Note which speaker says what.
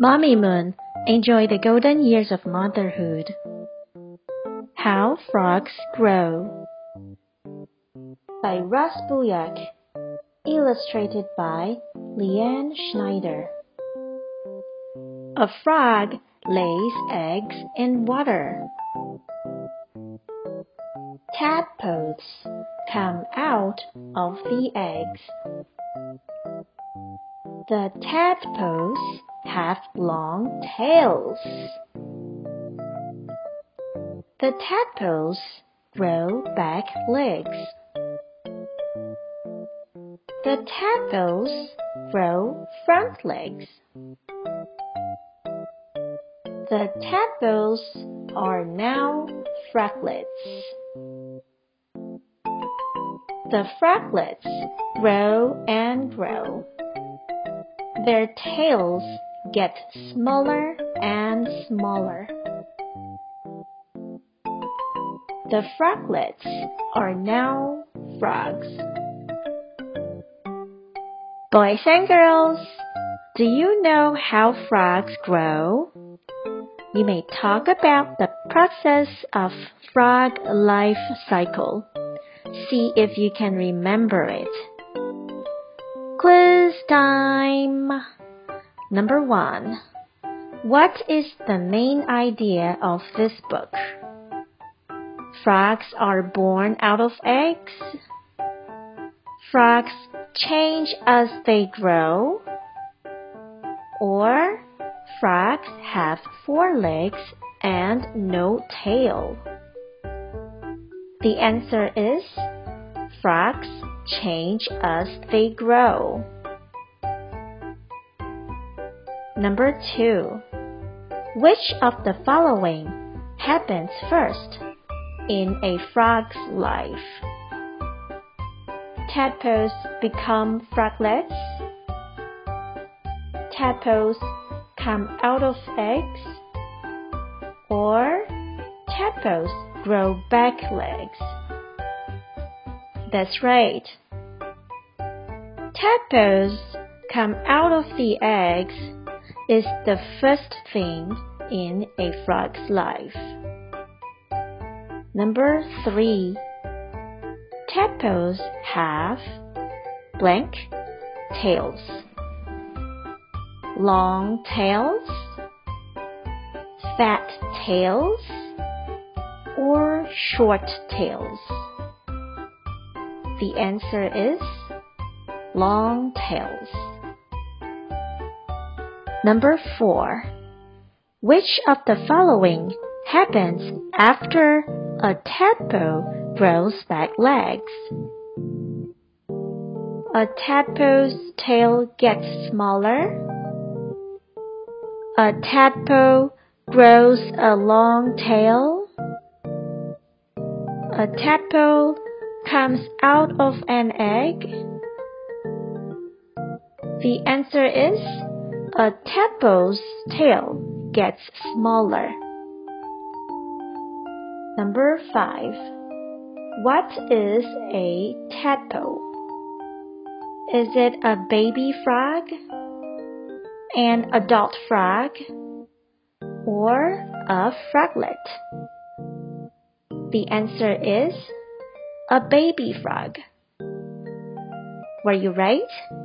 Speaker 1: Mamimoon, enjoy the golden years of motherhood. How Frogs Grow by Rus Buyok, illustrated by Leighanne Schneider. A frog lays eggs in water. Tadpoles come out of the eggs. The tadpoles have long tails. The tadpoles grow back legs. The tadpoles grow front legs. The tadpoles are now froglets. The froglets grow and grow. Their tails get smaller and smaller. The froglets are now frogs. Boys and girls, do you know how frogs grow? You may talk about the process of frog life cycle. See if you can remember it. Quiz time! Number one. What is the main idea of this book? Frogs are born out of eggs. Frogs change as they grow. Or frogs have four legs and no tail. The answer is frogs change as they grow. Number 2. Which of the following happens first in a frog's life? Tadpoles become froglets. Tadpoles come out of eggs. Or tadpoles grow back legs. That's right. Tadpoles come out of the eggs is the first thing in a frog's life. Number three. Tadpoles have blank tails. Long tails, fat tails, or short tails. The answer is long tails. Number 4. Which of the following happens after a tadpole grows back legs? A tadpole's tail gets smaller. A tadpole grows a long tail. A tadpole comes out of an egg. The answer is a tadpole's tail gets smaller. Number 5. What is a tadpole? Is it a baby frog? An adult frog? Or a froglet? The answer is a baby frog. Were you right?